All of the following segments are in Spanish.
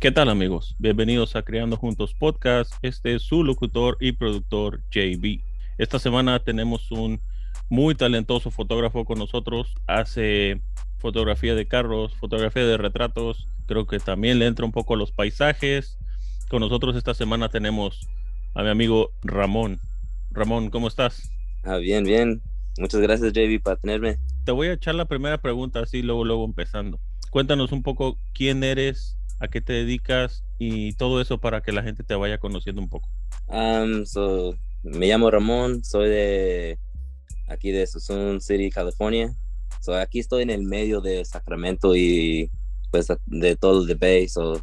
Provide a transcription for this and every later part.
¿Qué tal amigos? Bienvenidos a Creando Juntos Podcast. Este es su locutor y productor JB. Esta semana tenemos un muy talentoso fotógrafo con nosotros. Hace fotografía de carros, fotografía de retratos. Creo que también le entra un poco a los paisajes. Con nosotros esta semana tenemos a mi amigo Ramón. Ramón, ¿cómo estás? Ah, bien, bien. Muchas gracias, JB, por tenerme. Te voy a echar la primera pregunta, así luego, luego empezando. Cuéntanos un poco quién eres, a qué te dedicas y todo eso para que la gente te vaya conociendo un poco. Um, so, me llamo Ramón, soy de aquí de Susun City, California. So, aquí estoy en el medio de Sacramento y pues de todo el Bay. So,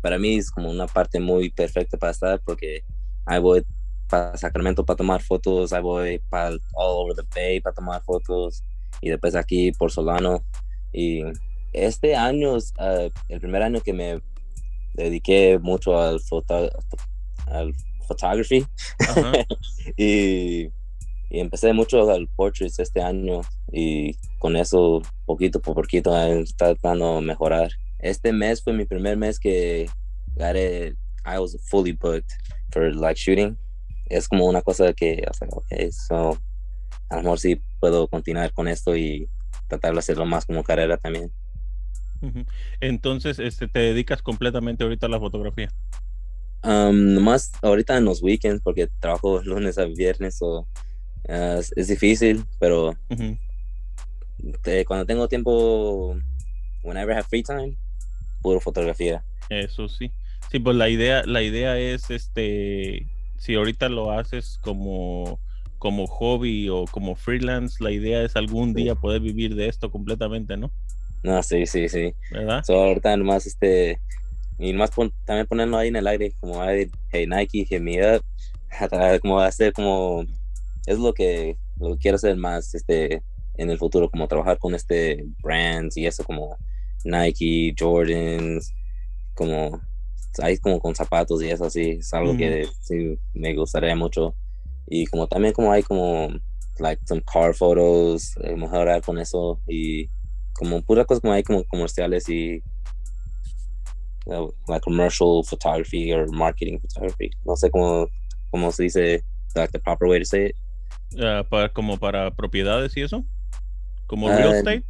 para mí es como una parte muy perfecta para estar porque ahí voy para Sacramento para tomar fotos, ahí voy para all over the Bay para tomar fotos y después aquí por Solano y este año es uh, el primer año que me dediqué mucho al, foto, al photography y, y, empecé mucho al portraits este año y con eso poquito por poquito está tratando de mejorar. Este mes fue mi primer mes que it, I was fully booked for like shooting. Es como una cosa que, o sea, okay, so a lo mejor sí puedo continuar con esto y tratar de hacerlo más como carrera también. Entonces, este, ¿te dedicas completamente ahorita a la fotografía? Um, más ahorita en los weekends, porque trabajo lunes a viernes, o uh, es, difícil, pero cuando tengo tiempo, whenever I have free time, puro fotografía. Eso sí. Sí, pues la idea, la idea es, este, si ahorita lo haces como como hobby o como freelance, la idea es algún día poder vivir de esto completamente, ¿no? No, sí, sí, sí. ¿Verdad? So, ahorita nomás este. Y más también ponerlo ahí en el aire, como hey Nike, hit me up. Como hacer como. Es lo que, lo que quiero hacer más este en el futuro, como trabajar con este brands y eso, como Nike, Jordans, como. Ahí como con zapatos y eso así. Es algo que sí me gustaría mucho. Y como también como hay como like some car photos, eh, mejorar con eso y como puras cosas como hay como comerciales y uh, like commercial photography or marketing photography. No sé cómo, cómo se dice, like the proper way to say it. Uh, para, como para propiedades y eso, como real uh, estate.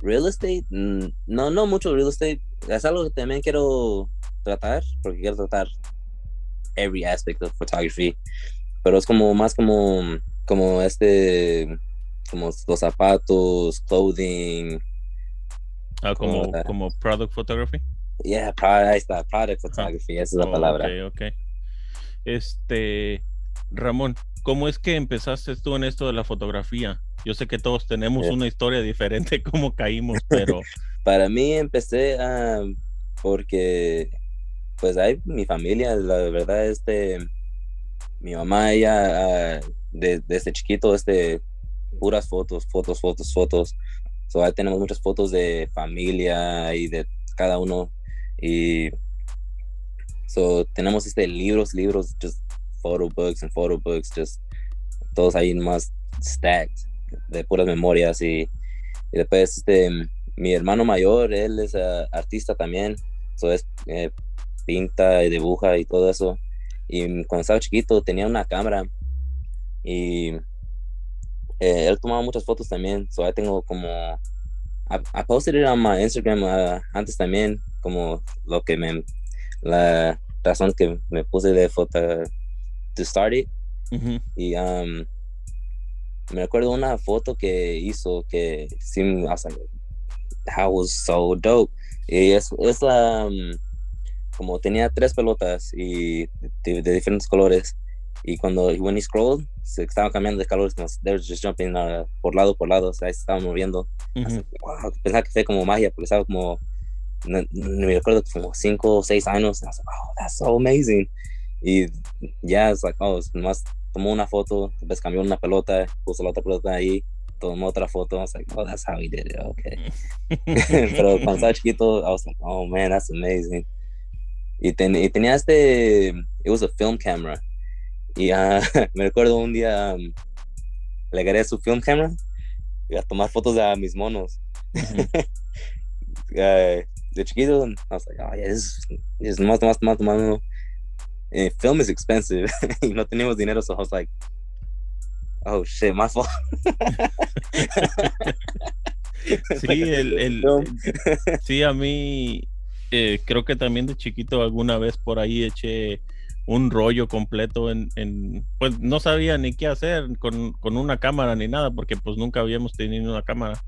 Real estate, mm, no, no mucho real estate. Es algo que también quiero tratar, porque quiero tratar every aspect of photography. Pero es como más como, como este como los zapatos, clothing. Ah, como, como product photography. Yeah, ahí está, product photography, esa es la palabra. Ok, ok. Este, Ramón, ¿cómo es que empezaste tú en esto de la fotografía? Yo sé que todos tenemos una historia diferente cómo caímos, pero... Para mí empecé a... porque, pues hay mi familia, la verdad, este, mi mamá, ella, desde este chiquito, este, puras fotos, fotos, fotos, fotos. So, ahí tenemos muchas fotos de familia y de cada uno. Y so, tenemos este libros, libros, just photo books and photo books, just todos ahí más stacked de puras memorias. Y, y después este, mi hermano mayor, él es uh, artista también. So, es, eh, pinta y dibuja y todo eso. Y cuando estaba chiquito tenía una cámara y eh, él tomaba muchas fotos también, so ahí tengo como, I, posted it on my Instagram uh, antes también, como lo que me, la razón que me puse de foto, to start it, y um, me acuerdo una foto que hizo que sí, I was like, that was so dope, y es, es la, um, como tenía tres pelotas y de, de diferentes colores, y cuando when he scrolled se estaban cambiando de colores they were just jumping uh, por lado por lado o sea se estaban moviendo. Wow, pensaba que fue como magia porque estaba como no, me acuerdo como cinco o seis años y I was like, oh that's so amazing. Y ya es like oh nomás tomó una foto después cambió una pelota puso la otra pelota ahí tomó otra foto I was like oh that's how he did it okay pero cuando estaba chiquito I was like oh man that's amazing. Y, ten, y tenía este it was a film camera y uh, me recuerdo un día um, le agarré su film camera y a tomar fotos de mis monos. uh, de chiquito, I was like, oh yeah, this is más, más, más, más. And film is expensive. y no teníamos dinero, so I was like, oh shit, my fault. sí, el, el, sí, a mí eh, creo que también de chiquito alguna vez por ahí eché un rollo completo en, en pues no sabía ni qué hacer con, con, una cámara ni nada, porque pues nunca habíamos tenido una cámara.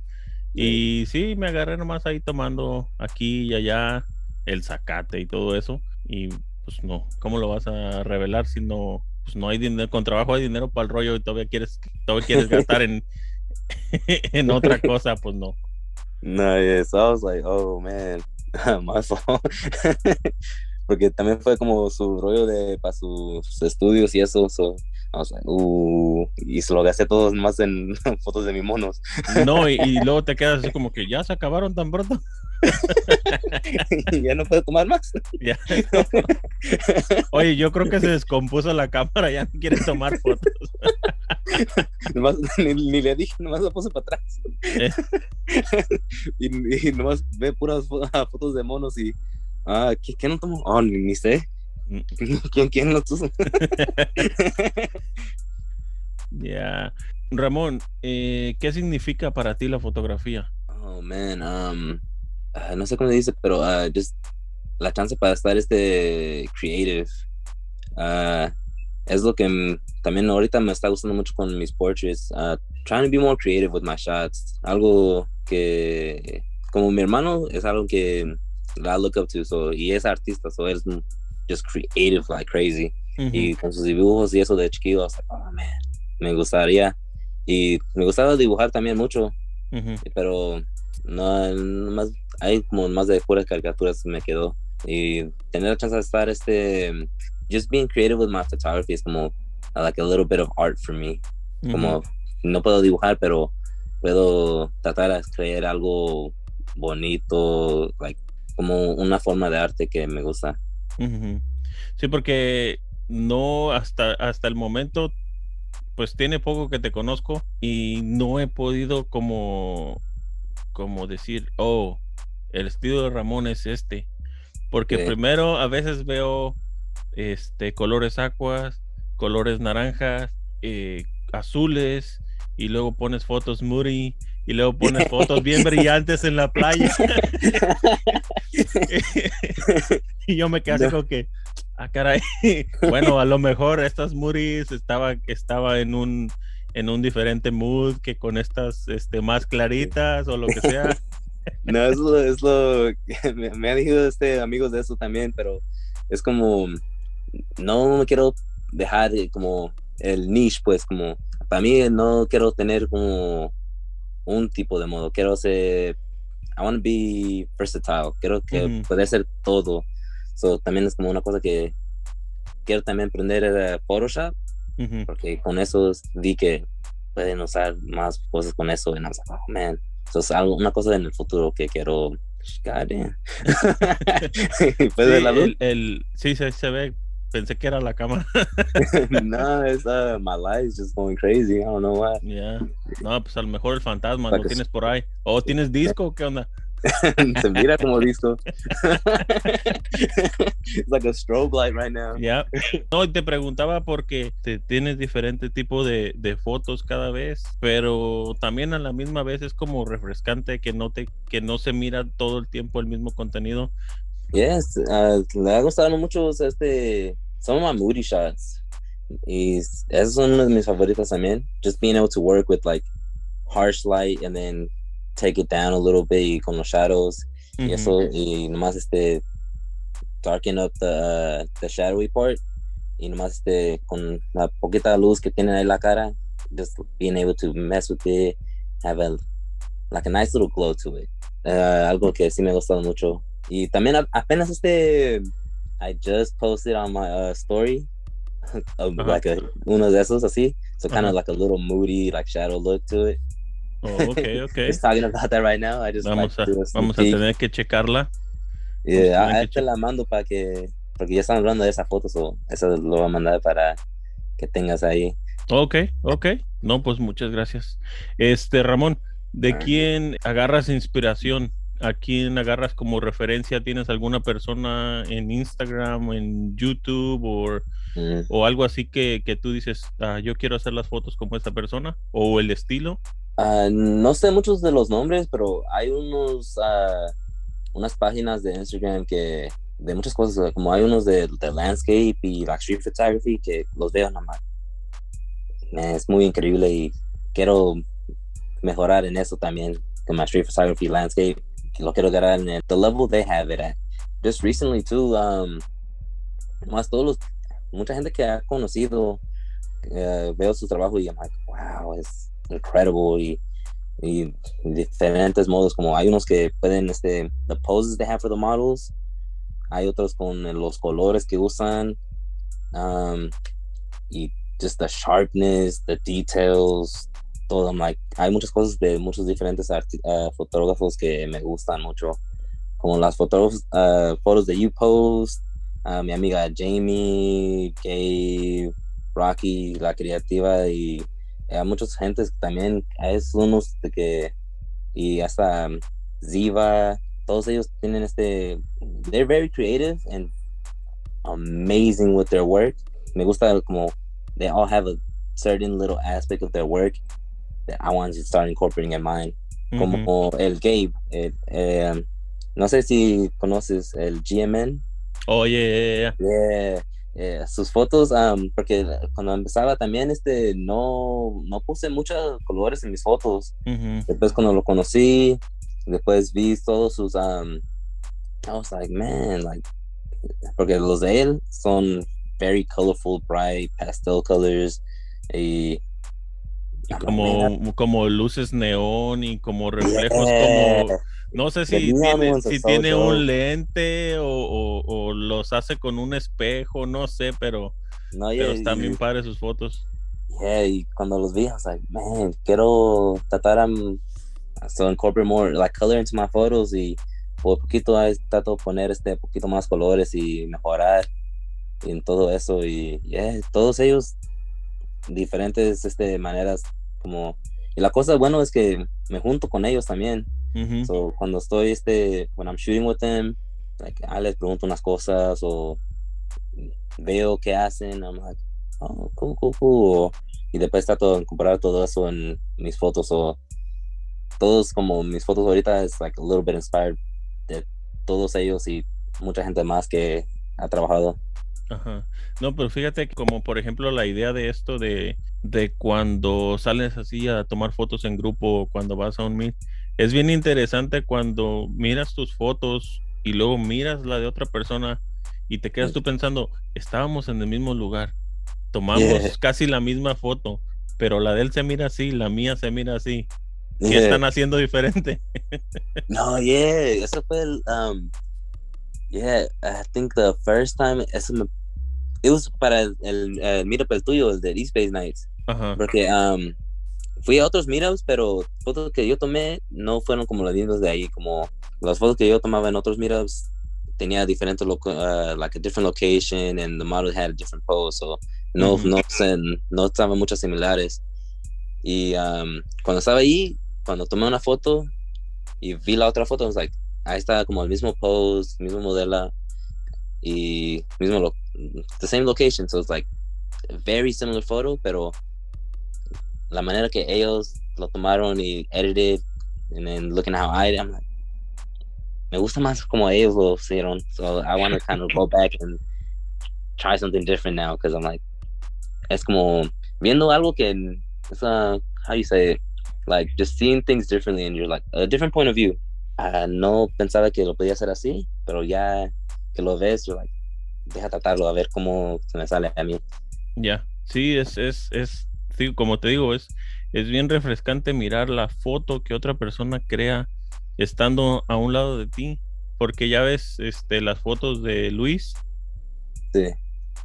Y sí, me agarré nomás ahí tomando aquí y allá el zacate y todo eso. Y pues no, ¿cómo lo vas a revelar si no, pues no hay dinero, con trabajo hay dinero para el rollo y todavía quieres, todavía quieres gastar en, en otra cosa? Pues no. No, yes, I was like, oh man, my fault. Porque también fue como su rollo de para sus estudios y eso. So, uh, y se lo gasté todo más en fotos de mis monos. No, y, luego te quedas así como que ya se acabaron tan pronto. ya no puedo tomar más. Oye, yo creo que se descompuso la cámara, ya no quiere tomar fotos. ni, le dije, nomás la puse para atrás. Eh. y, y, nomás ve puras fotos de monos y. Ah, ¿qué, no tomo? Oh, ni, sé. Mm. ¿Quién, quién lo puso? Ya. Ramón, eh, ¿qué significa para ti la fotografía? Oh, man. Um, uh, no sé cómo se dice, pero uh, just la chance para estar este creative. Uh, es lo que también ahorita me está gustando mucho con mis portraits. trying to be more creative with my shots. Algo que, como mi hermano, es algo que I look up to. So, y es artista, so es just creative like crazy. Y con sus dibujos y eso de chiquito, I was like, oh man, me gustaría. Y me gustaba dibujar también mucho, pero no, más, hay como más de puras caricaturas me quedó. Y tener la chance de estar este, just being creative with my photography es como like a little bit of art for me. Como no puedo dibujar, pero puedo tratar de crear algo bonito, like, como una forma de arte que me gusta. Sí, porque no hasta, hasta el momento, pues tiene poco que te conozco y no he podido como como decir, oh, el estilo de Ramón es este. Porque primero a veces veo este colores aguas, colores naranjas, eh, azules, y luego pones fotos moody, y luego pones fotos bien brillantes en la playa. y yo me quedé como que, ah, caray. bueno, a lo mejor estas Moody's estaba, estaba en un en un diferente mood que con estas este, más claritas o lo que sea. No, es lo, es lo me, me, han dicho este, amigos de eso también, pero es como, no me quiero dejar como el niche, pues como, para mí no quiero tener como un tipo de modo, quiero ser, I want to be versatile, quiero que puede ser todo. So, también es como una cosa que quiero también aprender Photoshop, porque con eso vi que pueden usar más cosas con eso. Y no, oh, man. Eso es algo, una cosa en el futuro que quiero. God sí, el, el, sí se, se ve pensé que era la cámara. no, es uh, my life is just going crazy. I don't know why. Yeah. No, pues a lo mejor el fantasma lo tienes por ahí. ¿O tienes disco? ¿Qué onda? Se mira como disco. It's like a strobe light right now. Yeah. No, te preguntaba porque te tienes diferente tipo de, de, fotos cada vez, pero también a la misma vez es como refrescante que no te que no se mira todo el tiempo el mismo contenido. Yes, uh, le ha gustado mucho este some of my moody shots. Y esos son uno de mis favoritos también. Just being able to work with like harsh light and then take it down a little bit y con los shadows. Y eso y nomás este darken up the, the shadowy part. Y nomás este con la poquita luz que tiene ahí la cara just being able to mess with it have a like a nice little glow to it. Uh, algo que sí me ha gustado mucho y también apenas este I just posted on my uh, story of, like a, uno de esos así so kind of like a little moody like shadow look to it Oh, ok, ok. Just talking about that right now. I just vamos a, vamos a tener que checarla. Yeah, a, te la mando para que, porque ya están hablando de esa foto, so eso lo voy a mandar para que tengas ahí. Ok, ok. No, pues muchas gracias. Este, Ramón, ¿de quién agarras inspiración ¿A quién agarras como referencia? ¿Tienes alguna persona en Instagram, en YouTube o, Mm. o algo así que, que tú dices, "Ah, yo quiero hacer las fotos como esta persona? ¿O el estilo? Ah, no sé muchos de los nombres, pero hay unos ah, unas páginas de Instagram que de muchas cosas, como hay unos de, de landscape y like street photography que los veo nomás. Es muy increíble y quiero mejorar en eso también, con my street photography landscape. Lo quiero agarrar en el the level they have it at. Just recently too, um, más todos los, mucha gente que ha conocido, eh, veo su trabajo y I'm like, wow, es incredible y, y diferentes modos, como hay unos que pueden, este, the poses they have for the models, hay otros con los colores que usan, um, y just the sharpness, the details, todo, I'm like, hay muchas cosas de muchos diferentes uh, fotógrafos que me gustan mucho, como las fotos, uh, fotos de You Post, uh, mi amiga Jamie, Gabe, Rocky, la creativa y hay muchas gentes también es unos de que y hasta um, Ziva todos ellos tienen este they're very creative and amazing with their work. Me gusta como they all have a certain little aspect of their work I want to start incorporating in mine como el Gabe el, eh, no sé si conoces el GMN ya, ya, Yeah, yeah, sus fotos, um, porque cuando empezaba también, este, no, no puse muchos colores en mis fotos. ya. Ujú. Después cuando lo conocí, después vi todos sus, um, I was like, man, like, porque los de él son very colorful, bright, pastel colors, y Y como, como luces neón y como reflejos yeah. como no sé si tiene, si un lente o, o- o los hace con un espejo, no sé, pero, no, pero yeah, están bien padres sus fotos. Yeah, y cuando los vi, I was like, man, quiero tratar um, so incorporate more like color into my photos y por poquito trato de poner este poquito más colores y mejorar en todo eso y yeah, todos ellos diferentes este maneras como y la cosa bueno es que me junto con ellos también Ujú. So, cuando estoy, este, when I'm shooting with them, like, ah, les pregunto unas cosas o veo qué hacen, I'm like, oh, cool, cool, cool. Y después trato de incorporar todo eso en mis fotos o todos como mis fotos ahorita es like a little bit inspired de todos ellos y mucha gente más que ha trabajado. Ajá. No, pero fíjate que como por ejemplo la idea de esto de, de cuando sales así a tomar fotos en grupo, cuando vas a un meet, es bien interesante cuando miras tus fotos y luego miras la de otra persona y te quedas tú pensando, estábamos en el mismo lugar, tomamos Yeah. casi la misma foto, pero la de él se mira así, la mía se mira así. ¿Qué Yeah. están haciendo diferente? No, yeah, eso fue el, um, yeah, I think the first time, eso me, it was para el, el, el meetup el tuyo, el de East Base Nights, Ajá. porque um, fui a otros meetups, pero fotos que yo tomé no fueron como las mismas de ahí, como las fotos que yo tomaba en otros meetups tenía diferentes, uh, like a different location and the model had a different pose, so no, Ujú. no, se- no estaban muchas similares. Y um, cuando estaba ahí, cuando tomé una foto y vi la otra foto, I was like, ahí está como el mismo pose, mismo modelo y mismo lo, the same location, so it's like very similar photo, pero la manera que ellos lo tomaron y edited, and then looking how I did, I'm like, me gusta más como ellos lo hicieron, so I want to kind of go back and try something different now, because I'm like, es como viendo algo que it's uh, how you say it, like just seeing things differently and you're like a different point of view. Ah, no pensaba que lo podía hacer así, pero ya que lo ves, you're like, deja tratarlo a ver cómo se me sale a mí. Ya, sí, es, es, es, sí, como te digo, es, es bien refrescante mirar la foto que otra persona crea estando a un lado de ti, porque ya ves, este, las fotos de Luis, Sí,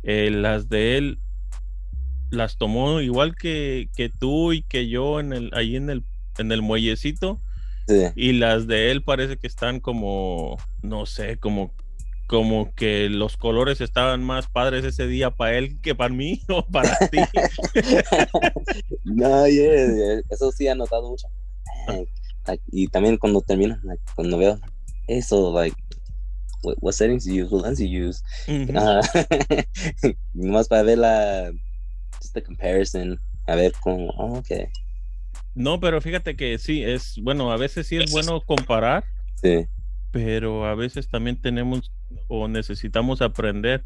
eh, las de él, las tomó igual que, que tú y que yo en el, ahí en el, en el muellecito, sí. y las de él parece que están como, no sé, como, como que los colores estaban más padres ese día para él que para mí o para ti. no, yeah, yeah, eso sí he notado mucho. Man, like, y también cuando termino, like, cuando veo eso, like, what, what settings you use, what lens you use. Ah, nomás para ver la, just the comparison, a ver cómo, oh, ok, No, pero fíjate que sí, es bueno, a veces sí es bueno comparar, sí, pero a veces también tenemos o necesitamos aprender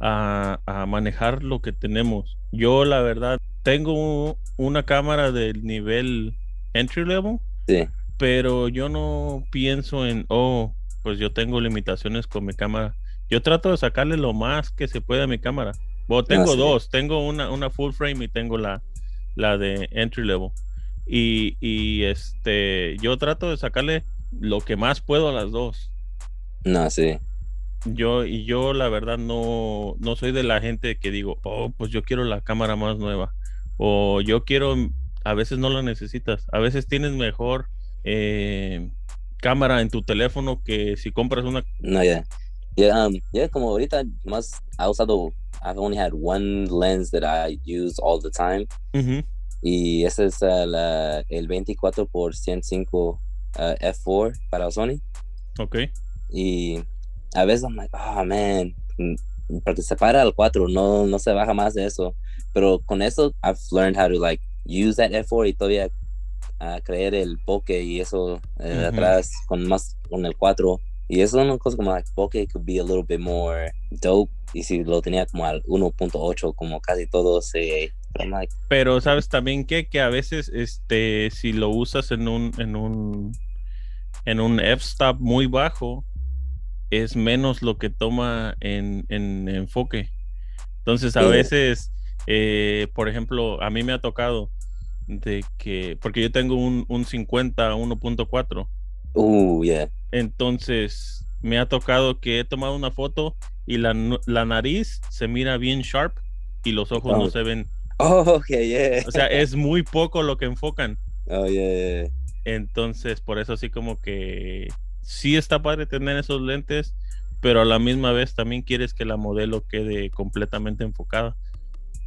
a, a manejar lo que tenemos. Yo, la verdad, tengo una cámara del nivel entry level, sí, pero yo no pienso en, oh, pues yo tengo limitaciones con mi cámara. Yo trato de sacarle lo más que se puede a mi cámara. Bueno, tengo sí. dos, tengo una, una full frame y tengo la, la de entry level. Y, y este, yo trato de sacarle lo que más puedo a las dos. no, sí, Yo, y yo la verdad no, no soy de la gente que digo, oh, pues yo quiero la cámara más nueva. O yo quiero, a veces no la necesitas. A veces tienes mejor eh, cámara en tu teléfono que si compras una. no, ya, ya, um, como ahorita más ha usado, I've only had one lens that I use all the time, y ese es uh, la, el 24 por 105 uh, f4 para Sony. Ok. Y a veces I'm like, oh man, porque se para al 4, no, no se baja más de eso. Pero con eso, I've learned how to like use that F4 y todavía uh, creer el poke y eso eh, atrás con más con el 4. Y eso es una cosa como like poke could be a little bit more dope. Y si lo tenía como al 1.8, como casi todos, eh, like, Pero sabes también que, que a veces, este, si lo usas en un, en un, en un f-stop muy bajo, es menos lo que toma en, en enfoque. Entonces, a Sí. veces, eh, por ejemplo, a mí me ha tocado de que, porque yo tengo un, un 50 1.4, uh, yeah. entonces me ha tocado que he tomado una foto y la, la nariz se mira bien sharp y los ojos no Oh. se ven. Oh, okay, yeah. O sea, es muy poco lo que enfocan. oh, yeah, yeah. Entonces, por eso así como que sí está padre tener esos lentes, pero a la misma vez también quieres que la modelo quede completamente enfocada.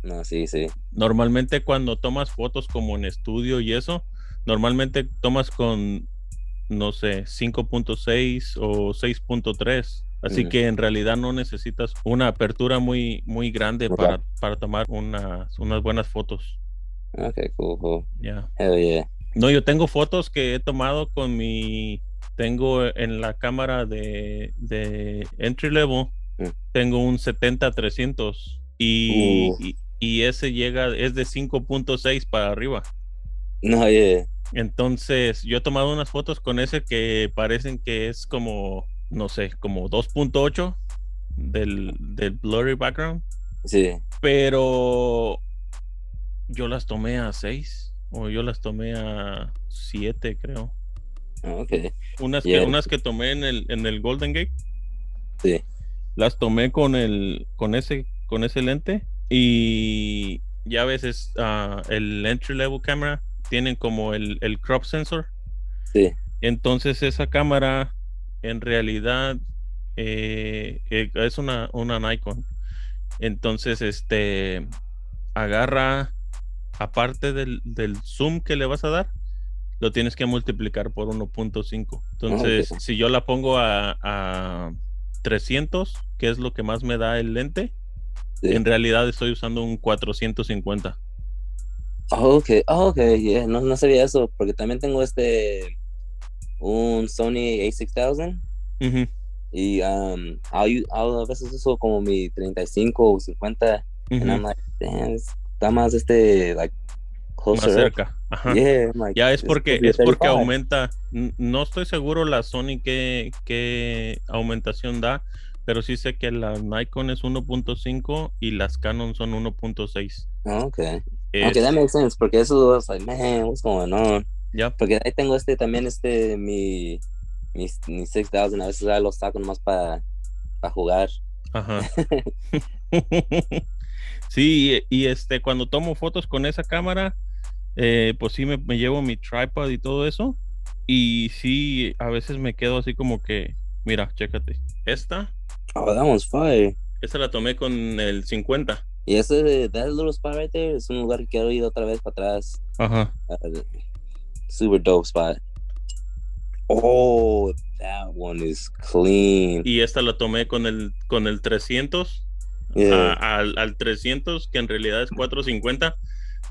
No, sí, sí. Normalmente cuando tomas fotos como en estudio y eso, normalmente tomas con, no sé, 5.6 o 6.3. Así que en realidad no necesitas una apertura muy, muy grande para, para tomar unas, unas buenas fotos. Okay, cool, cool. Hell yeah. No, yo tengo fotos que he tomado con mi. Tengo en la cámara de, de entry level, Mm. tengo un 70-300 y, Uh. y, y ese llega, es de 5.6 para arriba. No, yeah. Entonces, yo he tomado unas fotos con ese que parecen que es como, no sé, como 2.8 del, del blurry background, Sí. pero yo las tomé a 6 o yo las tomé a 7, creo. Oh, Okay. Unas, que, Yeah. unas que tomé en el, en el Golden Gate, Sí. las tomé con el, con ese, con ese lente y ya a veces ah, el entry level camera tienen como el, el crop sensor. Sí. Entonces esa cámara en realidad eh, eh, es una, una Nikon. Entonces este agarra aparte del, del zoom que le vas a dar, lo tienes que multiplicar por 1.5. Entonces, ok. si yo la pongo a, a 300, que es lo que más me da el lente, Sí. en realidad estoy usando un 450. Oh, okay. Oh, okay. Yeah. No, no sabía eso porque también tengo este un Sony A6000 Ujú, y um I'll, I'll- a veces uso como mi 35 o 50 and ujú, I'm like, damn, está más este like Más closer. up. Ajá. Yeah. Ya es it's porque be es porque 35. aumenta. No estoy seguro la Sony qué, qué aumentación da, pero sí sé que la Nikon es 1.5 y las Canon son 1.6. Oh, okay. Es- Okay, that makes sense porque eso was like, man, what's going on? ya, Porque ahí tengo este también este mi mi, mi 6000 a veces lo saco nomás para jugar. ajá. sí, y, y, este cuando tomo fotos con esa cámara, eh, pues sí me, me llevo mi tripod y todo eso. Y sí, a veces me quedo así como que, mira, chécate, esta, Oh, that one's fire. esta la tomé con el 50. Y ese, that little spot right there, es un lugar que quiero ir otra vez para atrás. Ajá. Uh, super dope spot. Oh, that one is clean. Y esta la tomé con el, con el 300 Yeah. a- al, al 300, que en realidad es 450,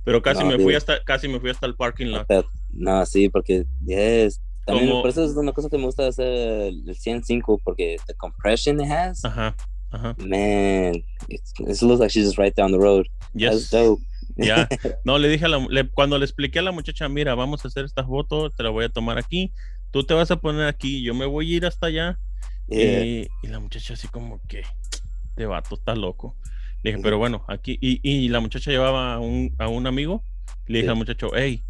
pero casi No, me fui hasta casi me fui hasta el parking lot. No, sí, porque yes. También Como- por eso es una cosa que me gusta hacer el 105 porque the compression it has, Ajá, ajá. man, it's, it looks like she's just right down the road. Yes. That's dope. Ya. No, le dije a la, le- cuando le expliqué a la muchacha, mira, vamos a hacer esta foto, te la voy a tomar aquí, tú te vas a poner aquí, yo me voy a ir hasta allá. Yeah. Y, y la muchacha así como que, este vato está loco. Le dije, pero bueno, aquí, y, y la muchacha llevaba a un, a un amigo, le dije Sí. al muchacho, hey,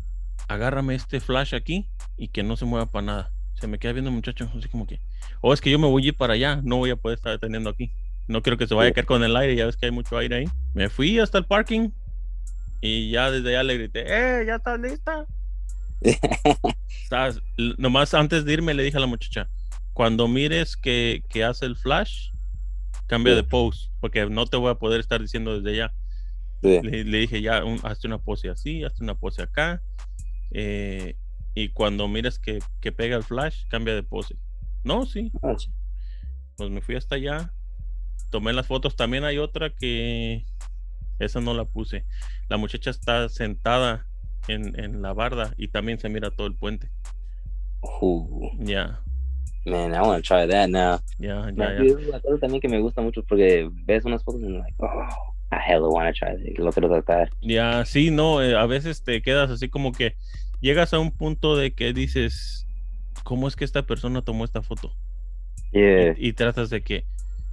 agárrame este flash aquí y que no se mueva para nada. Se me queda viendo el muchacho así como que, oh, es que yo me voy a ir para allá, no voy a poder estar deteniendo aquí. No quiero que se vaya a Sí. caer con el aire, ya ves que hay mucho aire ahí. Me fui hasta el parking y ya desde allá le grité, eh, ya estás lista. L- Nomás antes de irme le dije a la muchacha, cuando mires que, que hace el flash, cambia Sí. de pose, porque no te voy a poder estar diciendo desde allá. Sí. Le, le dije ya, un- hazte una pose así, hazte una pose acá. eh, y cuando mires que, que pega el flash, cambia de pose. No, sí, Oh, pues me fui hasta allá. Tomé las fotos. También hay otra que esa no la puse. La muchacha está sentada en, en la barda y también se mira todo el puente. Ya, man, I want to try that now. ya. sí, es una cosa también que me gusta mucho porque ves unas fotos y like, oh, I hella want to try that. Lo quiero tratar. Ya, sí, no, eh, a veces te quedas así como que llegas a un punto de que dices, ¿cómo es que esta persona tomó esta foto? Yeah. Y, y tratas de que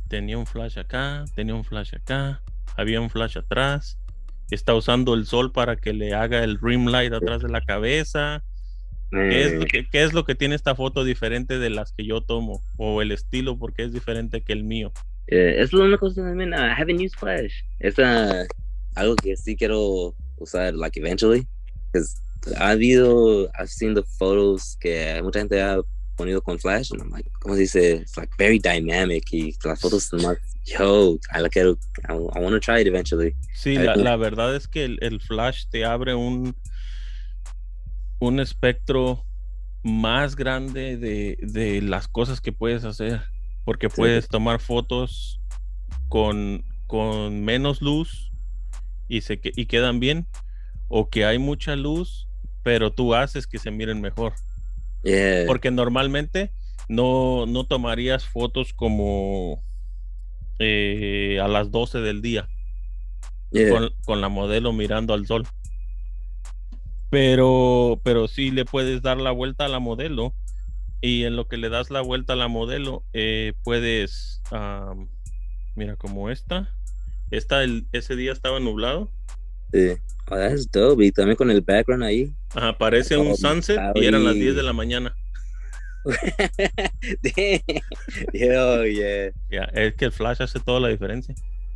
tenía un flash acá, tenía un flash acá, había un flash atrás, está usando el sol para que le haga el rim light atrás de la cabeza. ¿Qué es, lo que, qué es lo que tiene esta foto diferente de las que yo tomo? O el estilo, porque es diferente que el mío. yeah, es una cosa también. I haven't used Flash. Es uh, algo que sí quiero usar, like, eventually. Because ha habido, I've seen the photos que mucha gente ha ponido con Flash. And I'm like, ¿cómo se dice? It's like very dynamic. Y las fotos son más, yo, I quiero, I, I want to try it eventually. Sí, la, la verdad es que el, el flash te abre un, un espectro más grande de, de las cosas que puedes hacer, porque puedes tomar fotos con, con menos luz y, se, y quedan bien, o que hay mucha luz, pero tú haces que se miren mejor, Yeah. porque normalmente no, no tomarías fotos como eh, a las 12 del día yeah. con, con la modelo mirando al sol. Pero, pero sí le puedes dar la vuelta a la modelo y en lo que le das la vuelta a la modelo eh, puedes, am, mira como esta, esta el, ese día estaba nublado, Sí. Oh, that's dope. Y también con el background ahí. Ajá, parece un Oh, sunset y eran las 10 de la mañana. Yo, yeah. Ya, es que el flash hace toda la diferencia.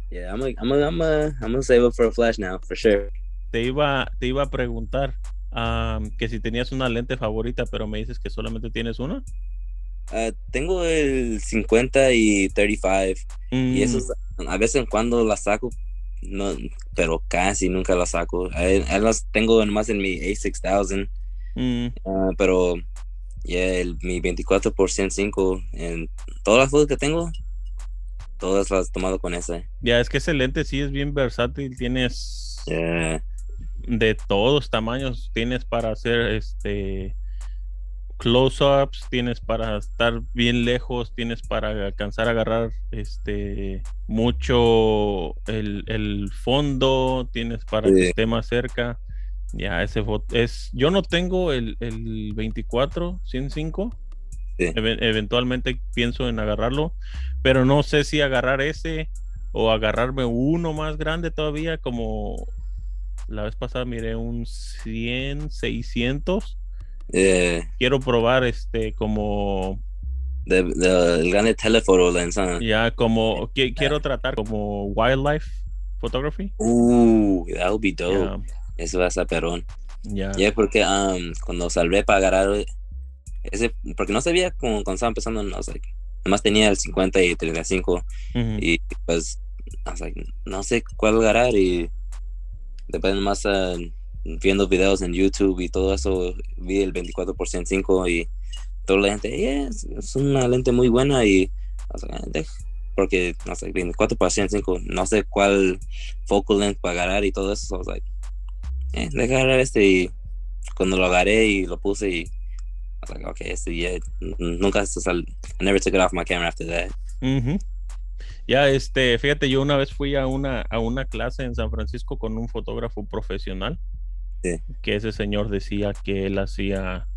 Yeah, I'm gonna, I'm gonna, I'm gonna, I'm gonna save up for a flash now, for sure. Te iba, te iba a preguntar am, que si tenías una lente favorita, pero me dices que solamente tienes una. Uh, tengo el 50 y 35 y eso Mm, a veces en cuando las saco, no, pero casi nunca las saco. Las tengo más en mi A6000, mm, uh, pero yeah, el, mi 24 por 105 en todas las fotos que tengo, todas las he tomado con ese. Ya, es que ese lente sí es bien versátil, tienes Yeah. De todos tamaños, tienes para hacer este close-ups, tienes para estar bien lejos, tienes para alcanzar a agarrar este mucho el, el fondo, tienes para que esté más cerca. Ya, ese es, yo no tengo el, el 24 105. Sí. Even- eventualmente pienso en agarrarlo, pero no sé si agarrar ese o agarrarme uno más grande todavía, como la vez pasada miré un 100, 600. Yeah. Quiero probar este como De, de- el lens, huh? ya como qui- quiero tratar como wildlife photography. Uh, that would be dope. Eso va a ser perrón. ya. Ya porque um, cuando salvé para agarrar ese, porque no sabía cómo cuando estaba empezando, no sé, nomás tenía el 50 y 35 Ujú. y pues, I was like, no sé cuál agarrar y después nomás uh, viendo videos en YouTube y todo eso, vi el 24 por 105 y toda la gente, yeah, es, una lente muy buena y, porque, no sé, 24 5, no sé cuál focal length para agarrar y todo eso, so I was like, eh, deja agarrar este y cuando lo agarré y lo puse y, I was like, okay, este ya, n- nunca se sal, I never took it off my camera after that. Ujú. Ya, este, fíjate, yo una vez fui a una, a una clase en San Francisco con un fotógrafo profesional, Sí. que ese señor decía que él hacía,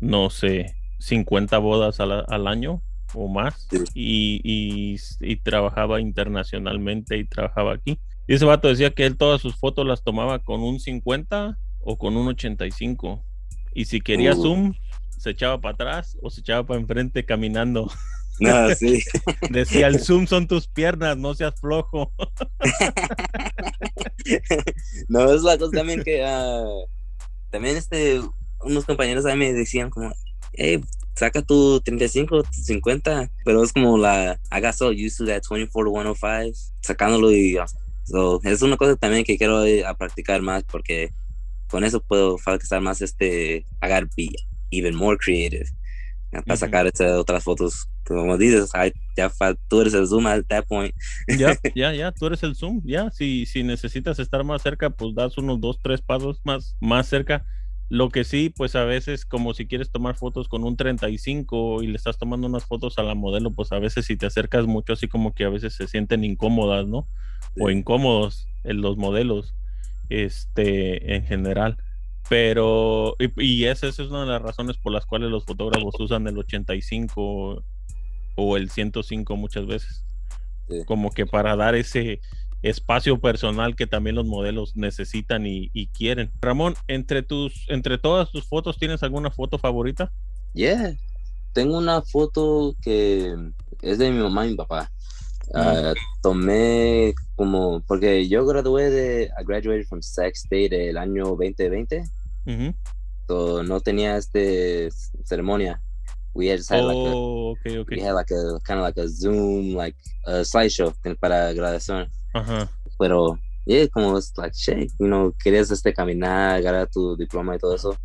no sé, 50 bodas al, al año o más, Sí. y, y, y trabajaba internacionalmente y trabajaba aquí. Y ese vato decía que él todas sus fotos las tomaba con un 50 o con un 85. Y si quería Uh. zoom, se echaba para atrás o se echaba para enfrente caminando. No, sí. Decía, el zoom son tus piernas, no seas flojo. no, es la cosa también que ah, también este, unos compañeros ahí me decían como, hey, saca tu 35, tu 50, pero es como la, I got so used to that 24 to 105, sacándolo y so, es una cosa también que quiero ir a practicar más porque con eso puedo estar más este, I gotta be even more creative para Ujú. sacar estas otras fotos, como dices, ay, ya tú eres el zoom at that point. Ya, ya, ya, tú eres el zoom, ya. Si, si necesitas estar más cerca, pues das unos dos, tres pasos más, más cerca. Lo que sí, pues a veces, como si quieres tomar fotos con un 35 y le estás tomando unas fotos a la modelo, pues a veces si te acercas mucho, así como que a veces se sienten incómodas, ¿no? O Sí. incómodos en los modelos, este, en general. Pero, y, y esa, esa es una de las razones por las cuales los fotógrafos usan el 85 o el 105 muchas veces Sí. como que para dar ese espacio personal que también los modelos necesitan y, y quieren. Ramón, entre tus, entre todas tus fotos, ¿tienes alguna foto favorita? Yeah, tengo una foto que es de mi mamá y mi papá. Ah, tomé como, porque yo gradué de, I graduated from Sac State el año 2020, Ujú. so no tenía este ceremonia. We had, just had like a, Oh, ok, ok. we had like a kind of like a Zoom, like a slideshow para graduación. Ajá. Pero, yeah, como es like, shit, you know, querías este caminar, ganar tu diploma y todo eso.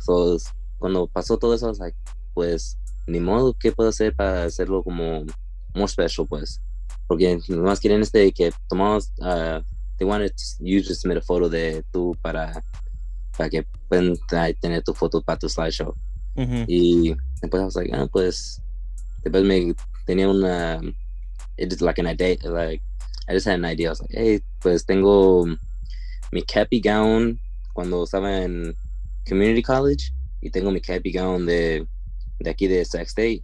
So, cuando pasó todo eso, like, pues, ni modo, ¿qué puedo hacer para hacerlo como more special, pues? Porque nomás quieren este que tomamos, uh, they wanted you to submit a photo de tú para, para que puedan ah, tener tu foto para tu slideshow. Ujú. Y después I was like, ah, pues, después me tenía una, it like an idea, like, I just had an idea. I was like, hey, pues tengo mi cappy gown cuando estaba en community college y tengo mi cappy gown de, de aquí de Sac State.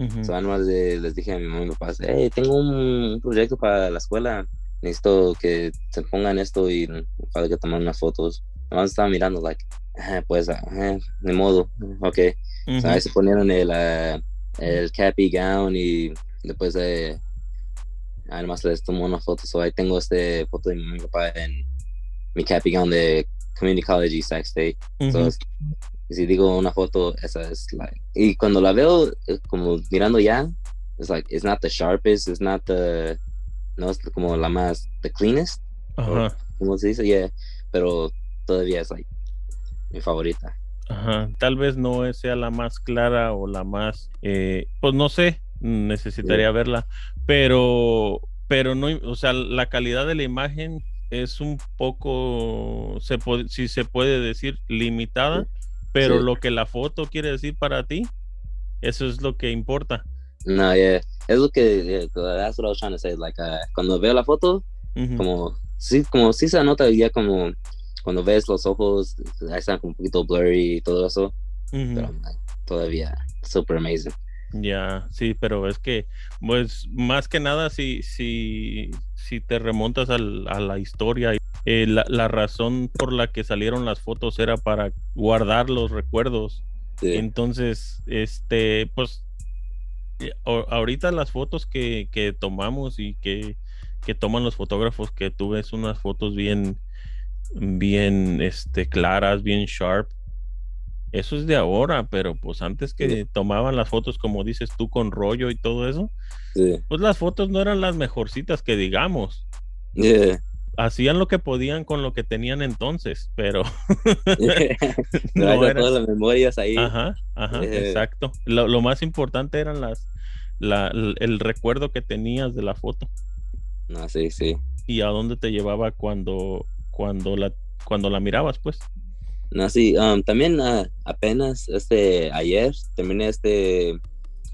Ujú. So, además de- les dije a mi mamá y mi papá, hey, tengo un proyecto para la escuela. Necesito que se pongan esto y para que tomar unas fotos. Además estaba mirando, like, "Ah, pues, ah, de modo, ok. Ujú. So, ahí se ponieron el, ah, el cappy gown y después eh, además les tomó una foto. So, ahí tengo este foto de mi mamá y mi papá en mi cappy gown de Community College Sac State. So, Es- si digo una foto, esa es la. Y cuando la veo, es como mirando ya, it's like, it's not the sharpest, it's not the. No es como la más, the cleanest, Ajá. como se dice, yeah. Pero todavía es like mi favorita. Ajá. Tal vez no sea la más clara o la más, eh, pues no sé, necesitaría verla, pero, pero no, o sea, la calidad de la imagen es un poco, se puede, si se puede decir, limitada, pero Sí. lo que la foto quiere decir para ti, eso es lo que importa. No, yeah. Es lo que, yeah, that's what I was trying to say. Like, uh, cuando veo la foto, Ujú. como, sí, como sí se nota ya como cuando ves los ojos, ahí están como un poquito blurry y todo eso, Ujú. pero like, todavía super amazing. Ya, sí, pero es que, pues, más que nada, si, si, si te remontas al- a la historia, eh, la, la razón por la que salieron las fotos era para guardar los recuerdos. Sí, Entonces, este, pues, eh, ahorita las fotos que, que tomamos y que, que toman los fotógrafos, que tú ves unas fotos bien, bien, este, claras, bien sharp. Eso es de ahora, pero pues antes que Sí. tomaban las fotos, como dices tú, con rollo y todo eso, sí, pues las fotos no eran las mejorcitas que digamos. yeah, hacían lo que podían con lo que tenían entonces, pero no era... todas las memorias ahí. Ajá, ajá, eh, exacto. Lo, lo, más importante eran las, la, el recuerdo que tenías de la foto. No, sí, sí. Y a dónde te llevaba cuando, cuando la, cuando la mirabas, pues. No, sí, um, también uh, apenas este ayer terminé este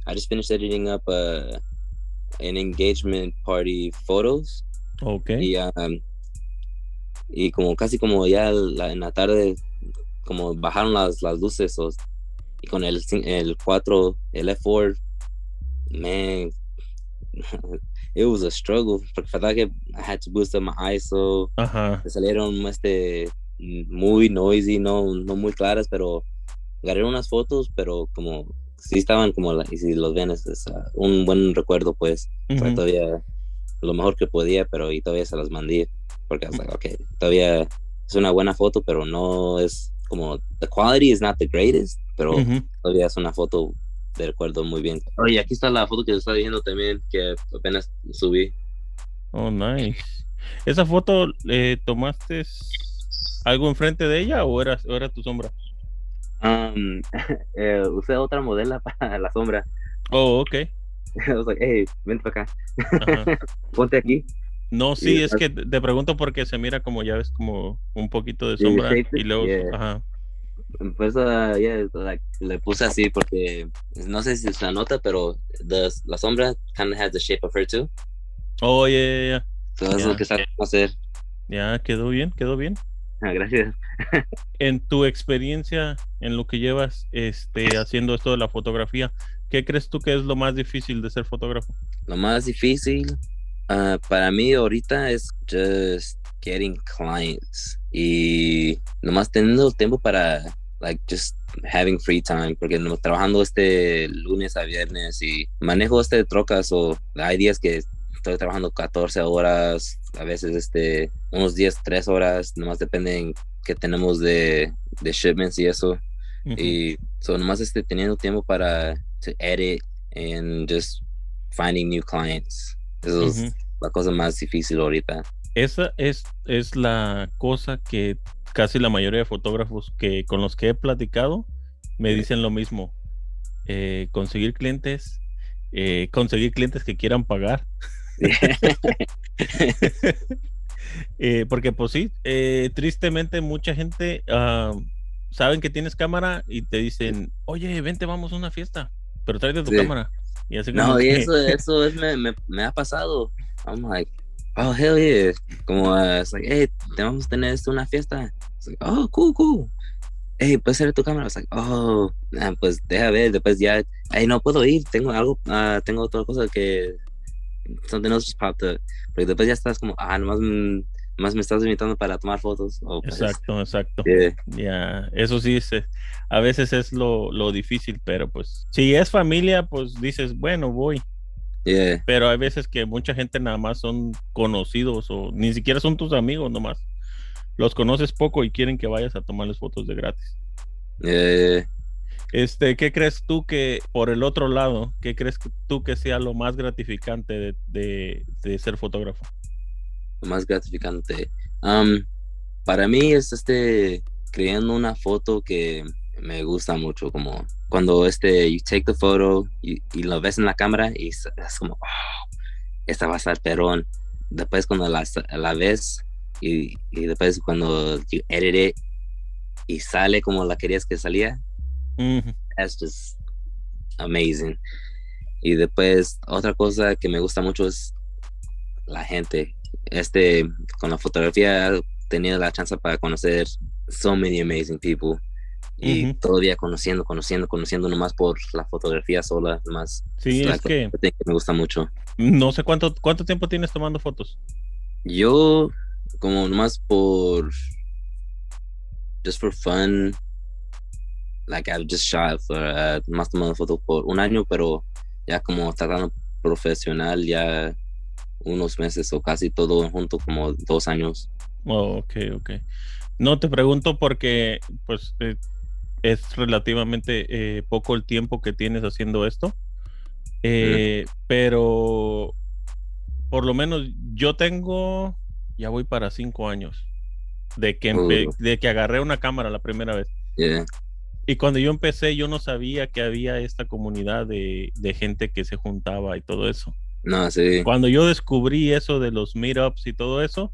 I just finished editing up uh, an engagement party photos. Okay. Y, um, y como casi como ya en la tarde, como bajaron las, las luces y con el, el 4, el F4, man, it was a struggle. Porque faltaba que I had to boost up my ISO. Ajá. salieron este, muy noisy, no, no muy claras, pero agarré unas fotos, pero como sí estaban como, la, y si los ven, es, uh, un buen recuerdo, pues. todavía lo mejor que podía, pero y todavía se las mandé. Porque, like, okay, todavía es una buena foto, pero no es como, the quality is not the greatest, pero todavía es una foto de recuerdo muy bien. Oye, aquí está la foto que está viendo también, que apenas subí. Oh, nice. ¿Esa foto eh, tomaste algo enfrente de ella o era, o era tu sombra? Um, eh, usé otra modela para la sombra. Oh, ok. I was like, hey, vente para acá. Ponte aquí. No, sí, es que te pregunto porque se mira como ya ves como un poquito de sombra y luego, ajá. Pues uh, yeah, like, le puse así porque no sé si se nota, pero the, la sombra kind of has the shape of her too. Oh, yeah, yeah, yeah. Eso es lo que está hacer. Ya, quedó bien, quedó bien. Ah, gracias. en tu experiencia, en lo que llevas este, haciendo esto de la fotografía, ¿qué crees tú que es lo más difícil de ser fotógrafo? Lo más difícil uh, para mí ahorita es just getting clients y nomás teniendo tiempo para like just having free time porque no, trabajando este lunes a viernes y manejo este de trocas o hay días que estoy trabajando 14 horas, a veces este, unos 10, 3 horas, nomás depende que tenemos de, de shipments y eso. Y so nomás este, teniendo tiempo para to edit and just finding new clients. Eso es la cosa más difícil ahorita. Esa es, es la cosa que casi la mayoría de fotógrafos que con los que he platicado me dicen lo mismo. Eh, conseguir clientes, eh, conseguir clientes que quieran pagar. Eh, porque pues sí, eh, tristemente mucha gente uh, saben que tienes cámara y te dicen, oye, vente, vamos a una fiesta, pero tráete tu cámara. Y así no, y eso, eso es, me, me, me, ha pasado. I'm like, oh, hell yeah. Como, uh, it's like, hey, te vamos a tener esto una fiesta. like, oh, cool, cool. Hey, ¿puedes hacer tu cámara? It's like, oh, pues deja ver, después ya, hey, no puedo ir, tengo algo, uh, tengo otra cosa que something else just popped up. Porque después ya estás como, ah, nomás, nomás me estás invitando para tomar fotos. Pues, exacto, exacto. Ya, eso sí, es, a veces es lo, lo, difícil, pero pues, si es familia, pues dices, bueno, voy. Pero hay veces que mucha gente nada más son conocidos o ni siquiera son tus amigos nomás. Los conoces poco y quieren que vayas a tomarles fotos de gratis. Este, ¿qué crees tú que, por el otro lado, qué crees tú que sea lo más gratificante de, de, ser fotógrafo? Lo más gratificante. para mí es este, creando una foto que me gusta mucho, como cuando este, you take the photo y, y lo ves en la cámara y es, como, oh, esta va a ser perón. Después cuando la, la ves y, después cuando you edit it y sale como la querías que salía, es just amazing. Y después, otra cosa que me gusta mucho es la gente. Este, con la fotografía he tenido la chance para conocer so many amazing people. Y todavía conociendo, conociendo, conociendo nomás por la fotografía sola, nomás. Sí, es que, me gusta mucho. No sé cuánto, cuánto tiempo tienes tomando fotos. Yo, como nomás por, just for fun, like I've just shot for uh, más tomando fotos por un año, pero ya como tratando profesional ya unos meses o casi todo junto como dos años. Oh, ok, ok. No te pregunto porque pues eh, es relativamente eh, poco el tiempo que tienes haciendo esto, eh, pero por lo menos yo tengo Ya voy para cinco años. De que, Oh. de que agarré una cámara la primera vez. Yeah. Y cuando yo empecé, yo no sabía que había esta comunidad de, de gente que se juntaba y todo eso. No, sí. Cuando yo descubrí eso de los meetups y todo eso,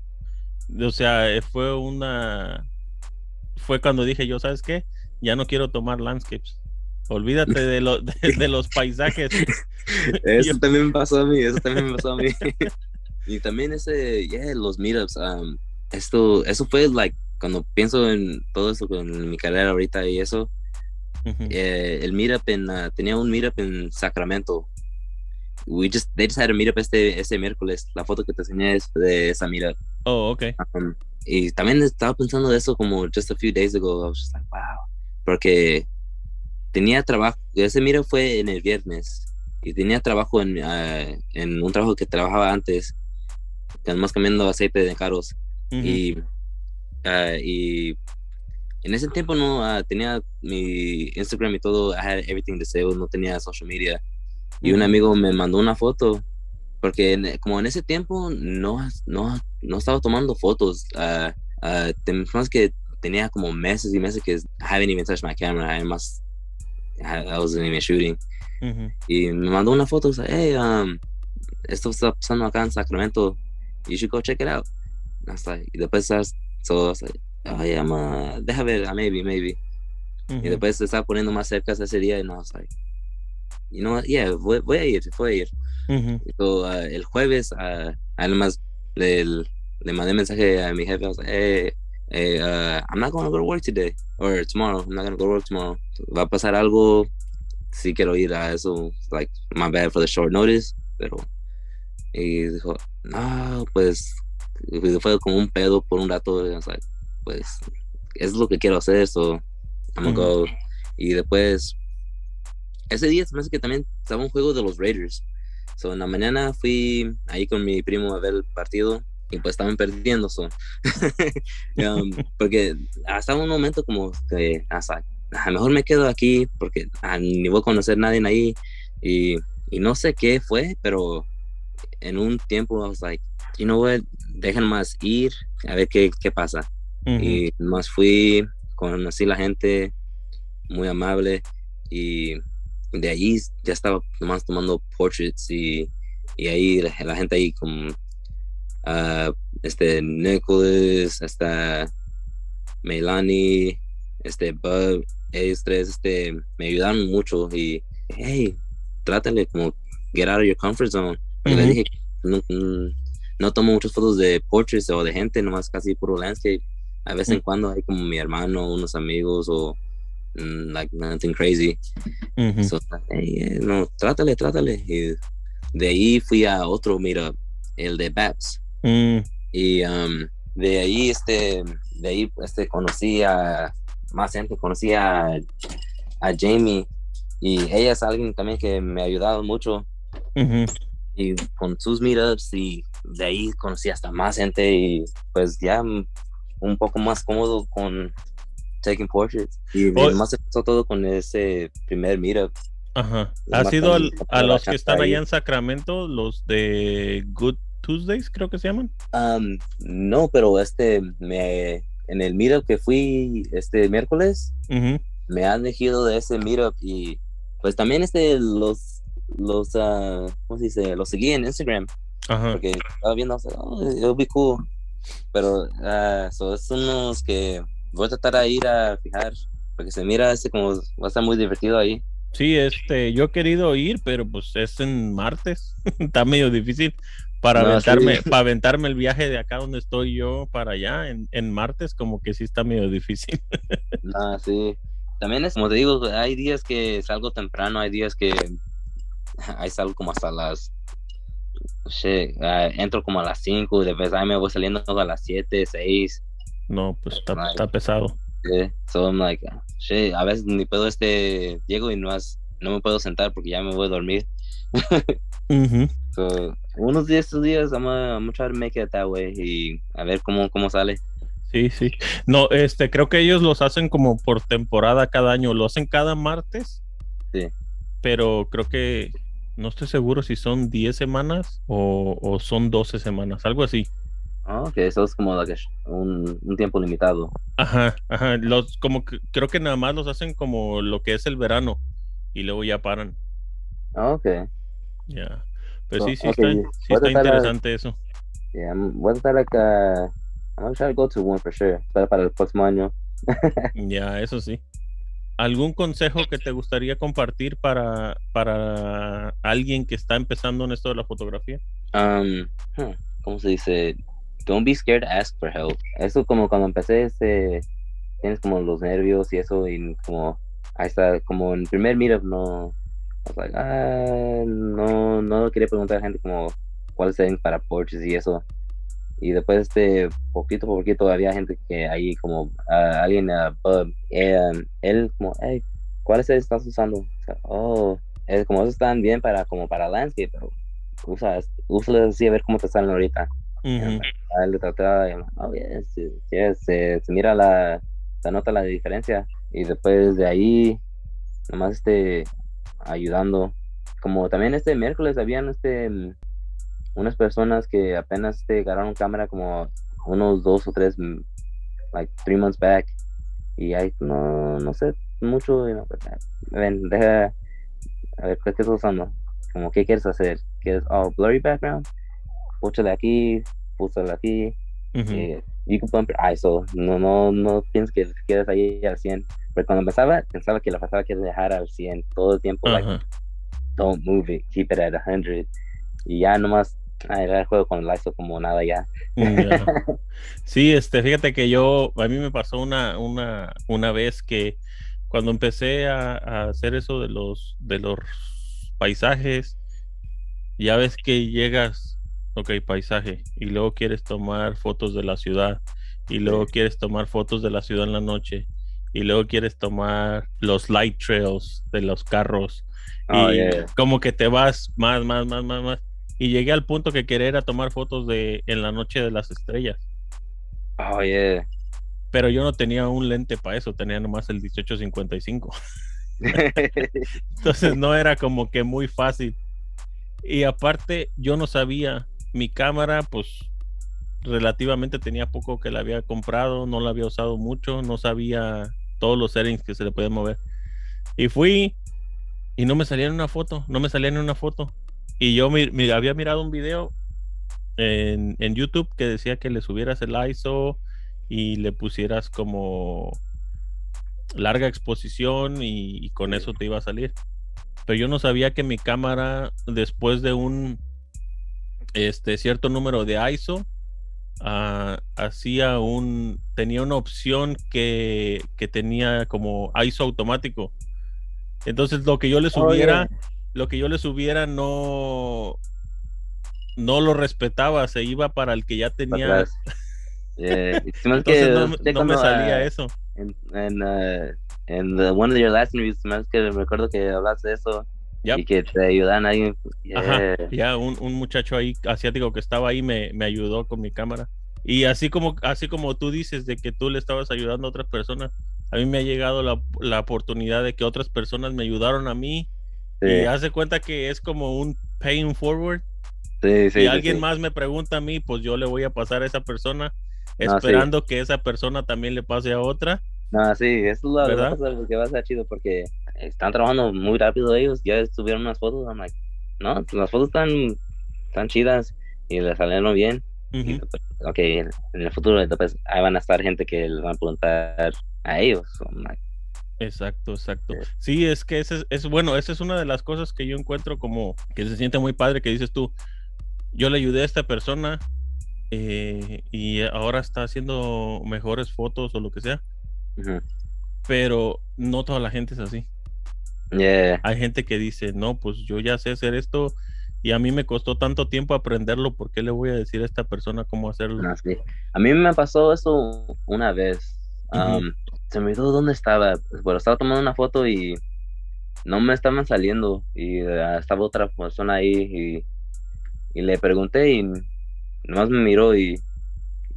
o sea, eh, fue una. Fue cuando dije yo, ¿sabes qué? Ya no quiero tomar landscapes. Olvídate de, lo- de, de los paisajes. Eso Yo- también me pasó a mí, eso también me pasó a mí. y también ese, yeah, los meetups, um, esto, eso fue, like, cuando pienso en todo eso con mi carrera ahorita y eso, Ujú. eh, el meetup en, uh, tenía un meetup en Sacramento. We just, they just had a meetup este, este miércoles. La foto que te enseñé es de esa meetup. Oh, ok. Um, y también estaba pensando de eso como just a few days ago. I was just like, wow. Porque tenía trabajo, ese meetup fue en el viernes. Y tenía trabajo en, ah, en un trabajo que trabajaba antes, que más cambiando aceite de carros. Ujú. Y, ah, y en ese tiempo no ah, tenía mi Instagram y todo, I had everything disabled, no tenía social media. Y un amigo me mandó una foto, porque en- como en ese tiempo no, no, no estaba tomando fotos. tem- más que tenía como meses y meses que I haven't even touched my camera, I, I wasn't even shooting. Ujú. Y me mandó una foto, dice, hey, um, esto está pasando acá en Sacramento, you should go check it out. Was like, y después, so I was like, oh yeah, ma, deja ver, ah, maybe, maybe. Y Ujú. después se estaba poniendo más cerca ese día y no, I was like, you know what, yeah, voy, voy a ir, voy a ir. Ujú. So, uh, el jueves, uh, además, le, le mandé mensaje a mi jefe, I was like, hey, hey, uh, I'm not going to go to work today, or tomorrow, I'm not going to go to work tomorrow. Va a pasar algo, sí quiero ir a eso, like, my bad for the short notice, pero, y dijo, no, pues, y fue como un pedo por un rato, y I was like, pues, es lo que quiero hacer, so, I'm Ujú. go. Y después, ese día se me hace que también estaba un juego de los Raiders. So, en la mañana fui ahí con mi primo a ver el partido y pues estaban perdiendo. So. Um, porque hasta un momento como que hasta a lo mejor me quedo aquí porque ah, ni voy a conocer a nadie ahí y, y no sé qué fue, pero en un tiempo I was like, you know what, dejen más ir a ver qué, qué pasa. Y más fui, conocí la gente muy amable y de ahí ya estaba nomás tomando portraits y, y ahí la, la gente ahí como ah, este Nicholas, hasta Melanie, este Bub, ellos tres este, me ayudaron mucho y hey, trátale como get out of your comfort zone. Porque Ujú. dije, no, mm, no tomo muchas fotos de portraits o de gente, nomás casi puro landscape. A vez en Mm. cuando hay como mi hermano, unos amigos o mm, like nothing crazy. Ujú. So, hey, eh, no, trátale, trátale. Y de ahí fui a otro meetup, el de Babs. Mm. Y um, de ahí, este, de ahí, este, conocí a más gente, conocí a, a Jamie. Y ella es alguien también que me ha ayudado mucho. Y con sus meetups y de ahí conocí hasta más gente y pues ya un poco más cómodo con taking portraits. Y además empezó todo con ese primer meetup. Ajá. Es ¿Has más ido al- a los que están allá en Sacramento, los de Good Tuesdays, creo que se llaman? Um, no, pero este, me, en el meetup que fui este miércoles, me han elegido de ese meetup y pues también este, los, los, ah, ¿cómo se dice? Los seguí en Instagram Ajá. porque estaba viendo, o sea, oh, it'll be cool. Pero, ah, so, es unos que voy a tratar de ir a fijar porque se mira este como va a estar muy divertido ahí. Sí, este, yo he querido ir, pero pues es en martes. Está medio difícil para No, aventarme, sí. para aventarme el viaje de acá donde estoy yo para allá en, en martes, como que sí está medio difícil. No, sí. También es como te digo, hay días que salgo temprano, hay días que ahí salgo como hasta las. Shit, ah, entro como a las 5 y después ahí me voy saliendo a las 7, 6. No, pues está, Ay. está pesado. So I'm like, shit, a veces ni puedo este. Llego y no, has- no me puedo sentar porque ya me voy a dormir. So, unos de estos días, I'm gonna, I'm gonna try to make it that way y a ver cómo, cómo sale. Sí, sí. No, este, creo que ellos los hacen como por temporada cada año. Lo hacen cada martes. Sí. Pero creo que no estoy seguro si son 10 semanas o, o son 12 semanas, algo así. Oh, ok, eso es como a- un, un tiempo limitado. Ajá, ajá. Los, como que, creo que nada más los hacen como lo que es el verano y luego ya paran. Oh, ok. Ya. Pero So, sí, sí ok, está, sí a está a- interesante eso. Yeah, voy a tratar like, uh, I'm gonna try to go to one for sure. Para, para el próximo año. Ya, eso sí. ¿Algún consejo que te gustaría compartir para, para alguien que está empezando en esto de la fotografía? Um, ¿Cómo se dice? Don't be scared ask for help. Eso como cuando empecé, este, tienes como los nervios y eso, y como, ahí está, como en primer meetup no, like, ah, no, no quería preguntar a gente como cuáles eran para porches y eso. Y después, este, poquito por poquito había gente que ahí como, alguien, ah, Bub, eh, él como, hey, ¿cuáles estás usando? O sea, oh, es como esos están bien para, como para landscape, pero usa, úsalos así a ver cómo te salen ahorita. A él le trataba, y, oh, sí, sí, se, se mira la, se nota la diferencia. Y después de ahí, nomás este, ayudando. Como también este miércoles habían este, mm, unas personas que apenas este, agarraron cámara como unos dos o tres, mm, like three months back. Y ahí no, no sé mucho, y no, pues, ah, ven, deja, a ver, ¿qué estás usando? Como, ¿qué quieres hacer? ¿Quieres, oh, blurry background? Púchale aquí, púchale aquí. Ujú. eh, you can bump your ISO. No, no, no pienses que quedes ahí al 100. Pero cuando empezaba, pensaba que la pasaba que dejar al 100 todo el tiempo. Like, Ajá. don't move it, keep it at 100. Y ya nomás, ay, era el juego con el ISO como nada ya. Ya. Sí, este, fíjate que yo, a mí me pasó una, una, una vez que cuando empecé a, a hacer eso de los, de los paisajes, ya ves que llegas, ok, paisaje, y luego quieres tomar fotos de la ciudad, y luego quieres tomar fotos de la ciudad en la noche, y luego quieres tomar los light trails de los carros, Oh, y yeah. como que te vas más, más, más, más, más. Y llegué al punto que quería era tomar fotos de en la noche de las estrellas. Oh, yeah. Pero yo no tenía un lente para eso, tenía nomás el 1855. Entonces no era como que muy fácil. Y aparte, yo no sabía, mi cámara, pues relativamente tenía poco que la había comprado, no la había usado mucho, no sabía todos los settings que se le podían mover. Y fui y no me salía en una foto, no me salía en una foto. Y yo había mirado un video en, en YouTube que decía que le subieras el ISO y le pusieras como larga exposición y, y con eso te iba a salir. Pero yo no sabía que mi cámara, después de un este cierto número de ISO, ah, hacía un tenía una opción que, que tenía como ISO automático. Entonces lo que yo le Oh, subiera, yeah. Lo que yo le subiera no no lo respetaba, se iba para el que ya tenía. Yeah. Hace que Entonces no, usted no me salía ah, eso. En, en, uh, en the- one of your last interviews, hace que recuerdo que hablaste de eso Yep. y que te ayudan ahí. Ajá, Yeah. ya un, un muchacho ahí asiático que estaba ahí me, me ayudó con mi cámara. Y así como, así como tú dices de que tú le estabas ayudando a otras personas, a mí me ha llegado la, la oportunidad de que otras personas me ayudaron a mí. Sí, Y hace cuenta que es como un paying forward. sí, sí, si alguien más me pregunta a mí, pues yo le voy a pasar a esa persona, No, sí. esperando que esa persona también le pase a otra. No, sí, eso es lo que va a ¿Verdad? pasar, que va a ser chido porque están trabajando muy rápido ellos. Ya subieron unas fotos, I'm like, no, las fotos están, están chidas y les salieron bien. Y Ujú. después, ok, en el futuro después ahí van a estar gente que les van a preguntar a ellos. I'm like, Exacto, exacto. Sí. Es que ese es, es bueno, esa es una de las cosas que yo encuentro como que se siente muy padre que dices tú, yo le ayudé a esta persona eh, y ahora está haciendo mejores fotos o lo que sea, pero no toda la gente es así. Yeah, Hay gente que dice, no, pues yo ya sé hacer esto y a mí me costó tanto tiempo aprenderlo, ¿por qué le voy a decir a esta persona cómo hacerlo? no, sí. A mí me pasó eso una vez. Se me olvidó dónde estaba. Bueno, estaba tomando una foto y no me estaban saliendo. Y eh, estaba otra persona ahí y, y le pregunté y nomás me miró y,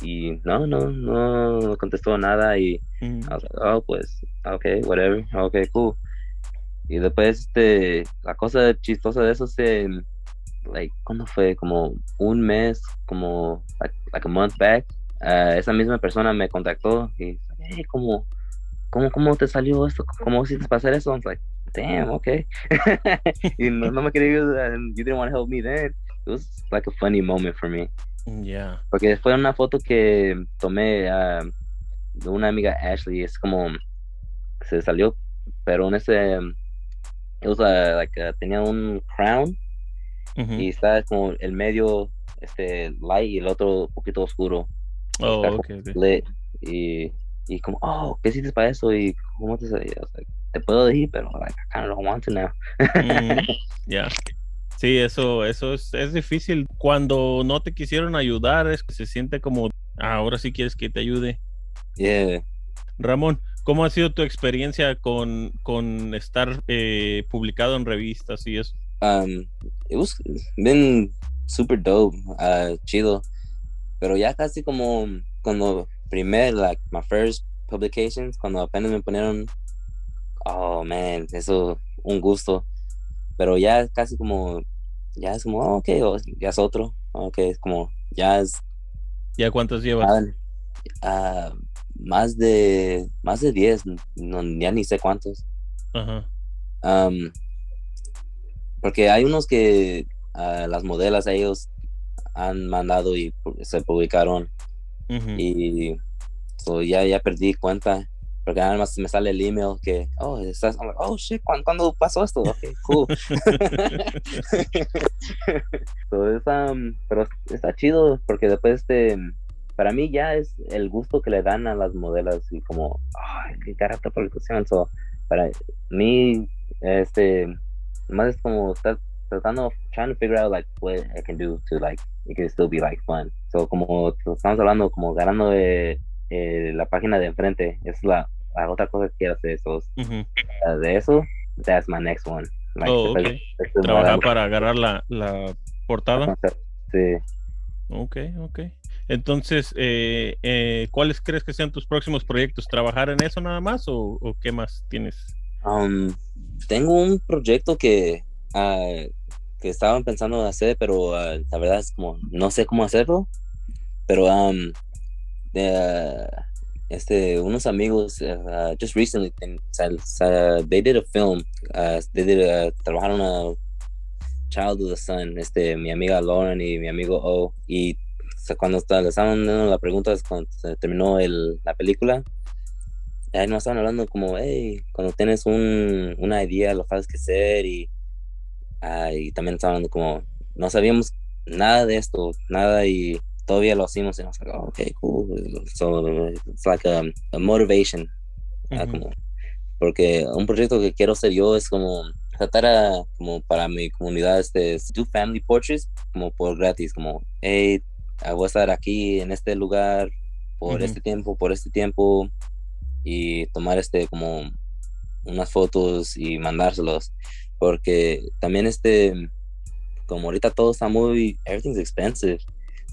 y no, no, no contestó nada. Y Mm, I was like, oh, pues, okay, whatever, okay, cool. Y después, este, la cosa chistosa de eso es que like, ¿cuándo fue? Como un mes, como, like, like a month back. Uh, esa misma persona me contactó y, hey, ¿cómo, cómo, cómo te salió esto? ¿Cómo hiciste pasar eso? I'm like, damn, okay. y no, no me quería ayudar, you didn't want to help me then. It was like a funny moment for me. Yeah. Porque fue una foto que tomé uh, de una amiga Ashley, es como, se salió, pero en ese, it was a, like a, tenía un crown Ujú. y está como el medio este light y el otro un poquito oscuro. Oh, okay, okay. lit y, y como, oh, ¿qué hiciste para eso? Y cómo te like, te puedo decir, pero like, I kind of don't want to now. Mm, Ya. Sí, eso, eso es, es difícil. Cuando no te quisieron ayudar, es que se siente como, "Ah, ahora sí quieres que te ayude. yeah. Ramón, ¿cómo ha sido tu experiencia con, con estar eh, publicado en revistas y eso? Um, it was been super dope, uh, chido. Pero ya casi como cuando primer, like my first publications, cuando apenas me ponieron, oh man, eso, un gusto. Pero ya casi como, ya es como, oh, ok, oh, ya es otro, ok, es como, ya es ¿Ya cuántas llevas? ah, ah, más de, más de 10, no, ya ni sé cuántos. Ajá. Um, porque hay unos que ah, las modelas ellos han mandado y se publicaron Y so, ya, ya perdí cuenta porque nada más me sale el email que oh estás like, oh shit ¿cuándo, cuándo pasó esto? ok cool es, um, pero está chido porque después este para mí ya es el gusto que le dan a las modelas y como ay qué carácter publicación so, para mí este más es como estar tratando trying to figure out like what I can do to like it can still be like fun so como estamos hablando como ganando de eh, la página de enfrente es la, la otra cosa que quiero hacer so, Ujú. uh, de eso that's my next one Like, Oh, después- ok. después me Trabajar para agarrar la, la portada. sí Ok, ok. Entonces, eh, eh, ¿cuáles crees que sean tus próximos proyectos? ¿Trabajar en eso nada más o, o qué más tienes? Um, tengo un proyecto que, ah, que estaban pensando en hacer, pero ah, la verdad es como no sé cómo hacerlo. Pero um, ah, este, unos amigos, ah, just recently, they did a film. they did a- trabajaron a Child of the Sun, este, mi amiga Lauren y mi amigo O. Y cuando le estaban dando la pregunta, es cuando se terminó el, la película, ahí nos estaban hablando como, hey, cuando tienes un, una idea, lo sabes que hacer y, ah, y también estaban como, no sabíamos nada de esto, nada y todavía lo hacemos y nos like, oh, okay, cool. So, it's like a, a motivation, ah, como, porque un proyecto que quiero hacer yo es como tratar a, como para mi comunidad, este, do family portraits como por gratis, como, hey, ah, voy a estar aquí en este lugar por este tiempo, por este tiempo y tomar este como unas fotos y mandárselos porque también este como ahorita todo está muy everything's expensive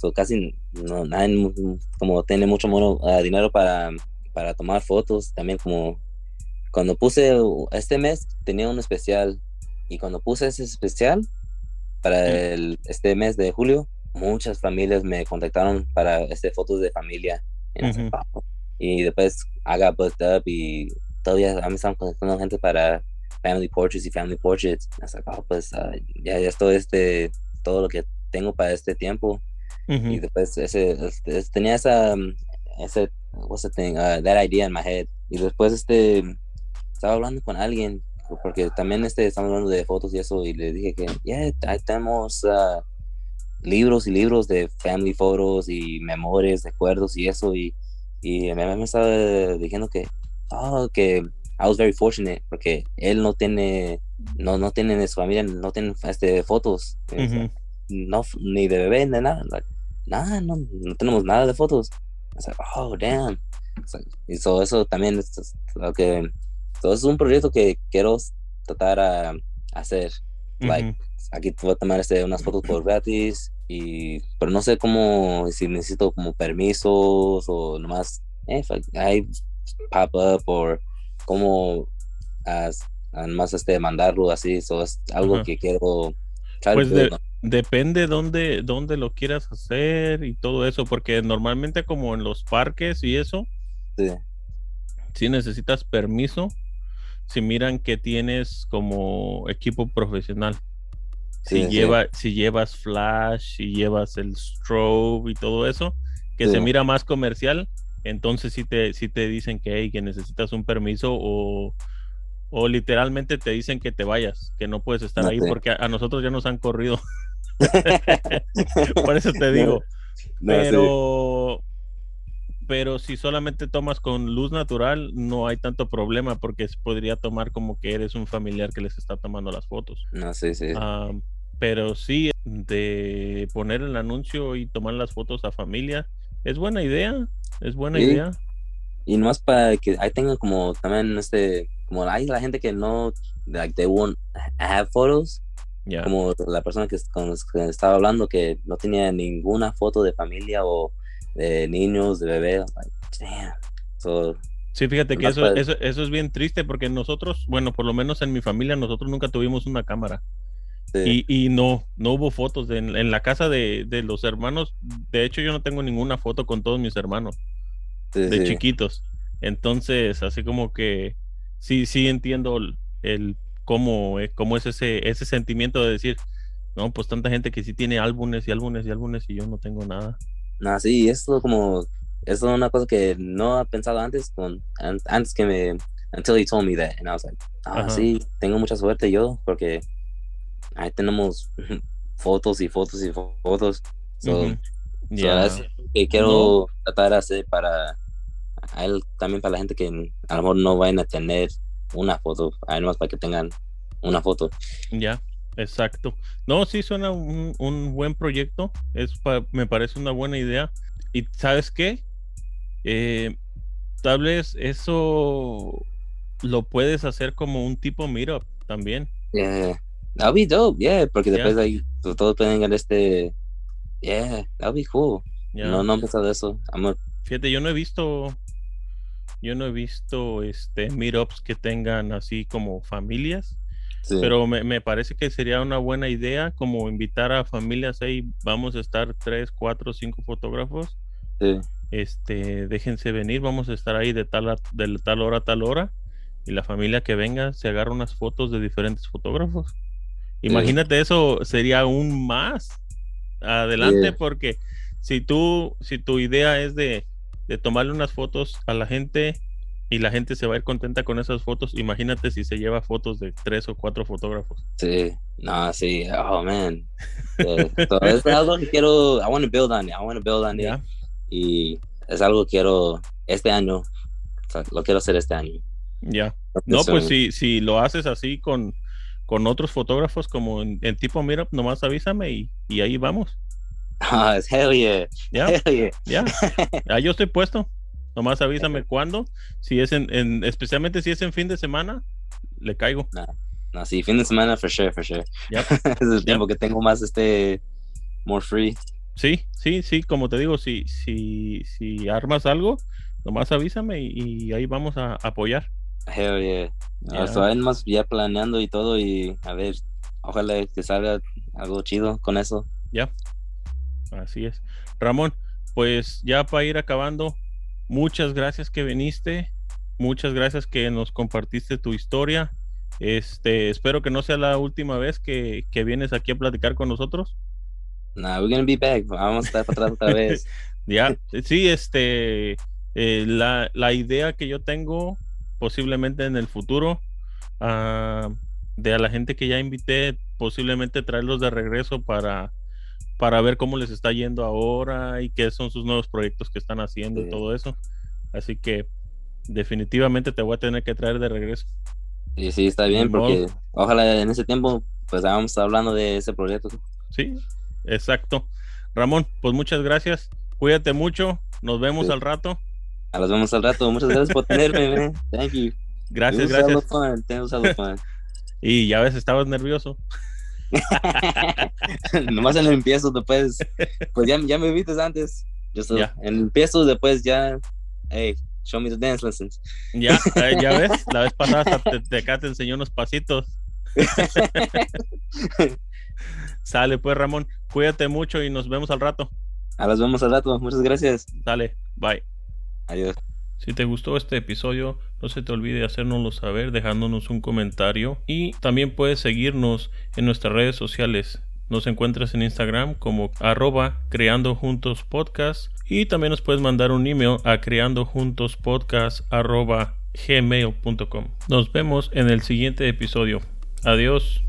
so casi no nadie como tiene mucho mono- ah, dinero para para tomar fotos también como cuando puse este mes tenía un especial y cuando puse ese especial para el, este mes de julio muchas familias me contactaron para este fotos de familia sé, Ujú. "Oh". y después I got booked up y todavía a mí me están contactando gente para family portraits y family portraits. Like, "Oh, pues ah, ya, ya estoy este todo lo que tengo para este tiempo. Y después ese, este, tenía esa um, ese what's the thing uh, that idea in my head y después este estaba hablando con alguien porque también este estamos hablando de fotos y eso y le dije que ya ahí tenemos ah, libros y libros de family photos y memorias recuerdos y eso y y mamá me estaba diciendo que oh, que I was very fortunate porque él no tiene no no tiene en su familia no tienen este fotos no ni de bebé ni nada like, nada no, no tenemos nada de fotos. I like, oh damn. It's like- y so, eso también es es lo que so, es un proyecto que quiero tratar a hacer. Like aquí voy a tomar este, unas fotos por gratis y pero no sé cómo si necesito como permisos o nomás eh, ahí pop up o cómo nomás este mandarlo así so es algo Ajá. que quiero Pues de- depende dónde, dónde lo quieras hacer y todo eso, porque normalmente como en los parques y eso, Sí. si necesitas permiso, si miran que tienes como equipo profesional. Si, sí. lleva, si llevas flash, si llevas el strobe y todo eso, que se mira más comercial, entonces sí te, sí te dicen que, hey, que necesitas un permiso o, o literalmente te dicen que te vayas, que no puedes estar No ahí porque a, a nosotros ya nos han corrido. Por eso te digo. No, pero, pero si solamente tomas con luz natural, no hay tanto problema porque podría tomar como que eres un familiar que les está tomando las fotos. No, sí, sí. Pero sí, de poner el anuncio y tomar las fotos a familia, es buena idea, es buena Sí. idea. Y nomás para que ahí tengan como también este, como hay la gente que no, like they won't have photos, Ya. como la persona que, con los que estaba hablando que no tenía ninguna foto de familia o de niños, de bebé, like, damn. So, Sí, fíjate que eso, eso, eso es bien triste porque nosotros, bueno, por lo menos en mi familia, nosotros nunca tuvimos una cámara. Sí, Y, y no, no hubo fotos de- en, en la casa de, de los hermanos. De hecho, yo no tengo ninguna foto con todos mis hermanos sí, de sí. chiquitos. Entonces, así como que sí, sí entiendo el, el cómo, cómo es ese, ese sentimiento de decir, no, pues tanta gente que sí tiene álbumes y álbumes y álbumes y yo no tengo nada. No, sí, esto como, esto es una cosa que no he pensado antes, con, an- antes que me, until he told me that, and I was like, ah, Ajá. sí, tengo mucha suerte yo, porque ahí tenemos fotos y fotos y fo- fotos, so, Ujú. so Ya. es que quiero tratar de hacer para, a él, también para la gente que a lo mejor no vayan a tener una foto, además para que tengan una foto. Ya, exacto. No, sí suena un, un buen proyecto. Es pa- me parece una buena idea. Y ¿sabes qué? Eh, tal vez eso lo puedes hacer como un tipo meetup también. Yeah, that'll be dope, yeah, porque Yeah. después ahí pues, todos pueden ver este, yeah, that'll be cool. No, no he pensado eso. Amor. Fíjate, yo no he visto, yo no he visto este meetups que tengan así como familias, Sí. pero me, me parece que sería una buena idea como invitar a familias ahí, vamos a estar tres, cuatro, cinco fotógrafos sí. este, déjense venir, vamos a estar ahí de tal, a- de tal hora a tal hora, y la familia que venga se agarra unas fotos de diferentes fotógrafos. Imagínate eso, sería aún más adelante, Yeah. porque si tú, si tu idea es de, de tomarle unas fotos a la gente y la gente se va a ir contenta con esas fotos, imagínate si se lleva fotos de tres o cuatro fotógrafos. Sí. No, sí. Oh, man. Yeah. So, es algo que quiero, I want to build on it. I want to build on it. ¿ya? Y es algo que quiero este año. o sea, lo quiero hacer este año. Ya. No, So, pues si, si lo haces así con, con otros fotógrafos como en, en tipo Meetup, nomás avísame y, y ahí vamos. Ah, hell yeah. Ya, yeah. ya. Ya yo estoy puesto. Nomás avísame cuándo. Si es en, en- especialmente si es en fin de semana, le caigo. No, sí, fin de semana, for sure, for sure. Yep. es el tiempo que tengo más, este, more free. Sí, sí, sí, como te digo, si, si, si armas algo, nomás avísame y, y ahí vamos a apoyar. Hell yeah. Ya. Ah, so, ahí nomás ya planeando y todo y a ver, ojalá que salga algo chido con eso. Ya. Así es. Ramón, pues ya para ir acabando, muchas gracias que viniste. Muchas gracias que nos compartiste tu historia. Este, espero que no sea la última vez que, que vienes aquí a platicar con nosotros. Nah, we're gonna be back. Vamos a estar para atrás otra vez. Ya, sí, este, eh, la, la idea que yo tengo posiblemente en el futuro, ah, de a la gente que ya invité, posiblemente traerlos de regreso para, para ver cómo les está yendo ahora y qué son sus nuevos proyectos que están haciendo y todo eso. Así que definitivamente te voy a tener que traer de regreso. Y sí, está bien, modo. porque ojalá en ese tiempo, pues vamos hablando de ese proyecto. Sí, exacto. Ramón, pues muchas gracias. Cuídate mucho. Nos vemos Sí. al rato. A los vemos al rato. Muchas gracias por tenerme, man. Thank you. Gracias, gracias. fun. Fun. Y ya ves, estabas nervioso. Nomás en el empiezo, después, pues ya, ya me viste antes. Yo soy, Ya. En el empiezo, después ya, hey, show me the dance lessons. Ya, eh, ya ves, la vez pasada hasta te, te- acá te enseñó unos pasitos. Sale pues Ramón, cuídate mucho y nos vemos al rato. A las vemos al rato, muchas gracias. Sale, bye. Adiós. Si te gustó este episodio, no se te olvide hacérnoslo saber dejándonos un comentario y también puedes seguirnos en nuestras redes sociales. Nos encuentras en Instagram como arroba creando juntos podcast y también nos puedes mandar un email a creando juntos arroba gmail.com. Nos vemos en el siguiente episodio. Adiós.